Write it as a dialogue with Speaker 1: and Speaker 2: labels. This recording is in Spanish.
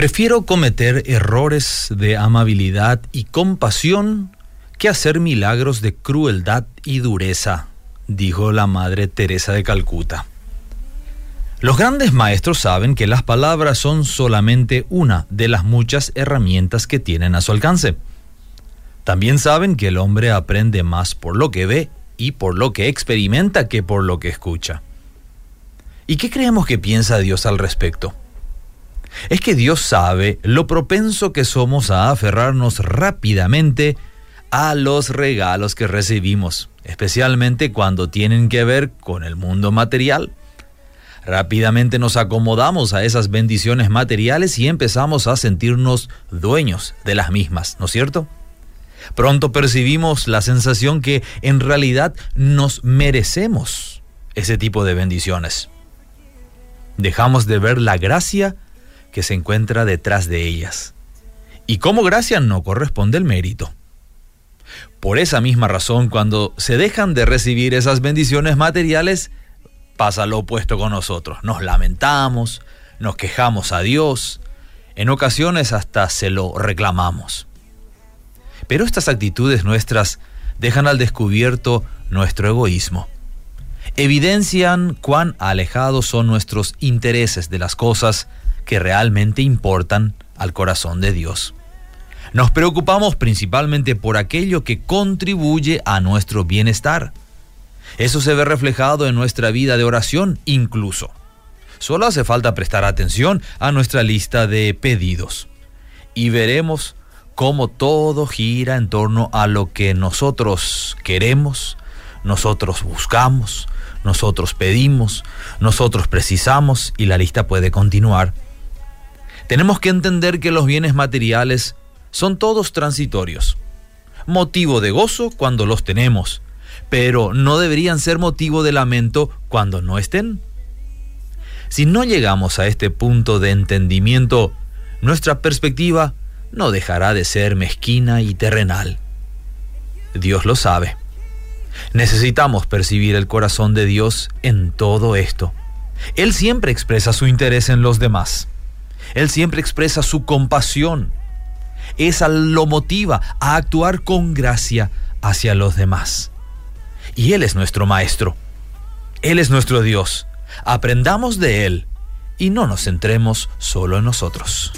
Speaker 1: Prefiero cometer errores de amabilidad y compasión que hacer milagros de crueldad y dureza, dijo la Madre Teresa de Calcuta. Los grandes maestros saben que las palabras son solamente una de las muchas herramientas que tienen a su alcance. También saben que el hombre aprende más por lo que ve y por lo que experimenta que por lo que escucha. ¿Y qué creemos que piensa Dios al respecto? Es que Dios sabe lo propenso que somos a aferrarnos rápidamente a los regalos que recibimos, especialmente cuando tienen que ver con el mundo material. Rápidamente nos acomodamos a esas bendiciones materiales y empezamos a sentirnos dueños de las mismas, ¿no es cierto? Pronto percibimos la sensación que en realidad nos merecemos ese tipo de bendiciones. Dejamos de ver la gracia que se encuentra detrás de ellas. Y como gracia no corresponde el mérito. Por esa misma razón, cuando se dejan de recibir esas bendiciones materiales, pasa lo opuesto con nosotros. Nos lamentamos, nos quejamos a Dios, en ocasiones hasta se lo reclamamos. Pero estas actitudes nuestras dejan al descubierto nuestro egoísmo. Evidencian cuán alejados son nuestros intereses de las cosas que realmente importan al corazón de Dios. Nos preocupamos principalmente por aquello que contribuye a nuestro bienestar. Eso se ve reflejado en nuestra vida de oración incluso. Solo hace falta prestar atención a nuestra lista de pedidos y veremos cómo todo gira en torno a lo que nosotros queremos, nosotros buscamos, nosotros pedimos, nosotros precisamos y la lista puede continuar. Tenemos que entender que los bienes materiales son todos transitorios, motivo de gozo cuando los tenemos, pero no deberían ser motivo de lamento cuando no estén. Si no llegamos a este punto de entendimiento, nuestra perspectiva no dejará de ser mezquina y terrenal. Dios lo sabe. Necesitamos percibir el corazón de Dios en todo esto. Él siempre expresa su interés en los demás. Él siempre expresa su compasión. Esa lo motiva a actuar con gracia hacia los demás. Y Él es nuestro Maestro. Él es nuestro Dios. Aprendamos de Él y no nos centremos solo en nosotros.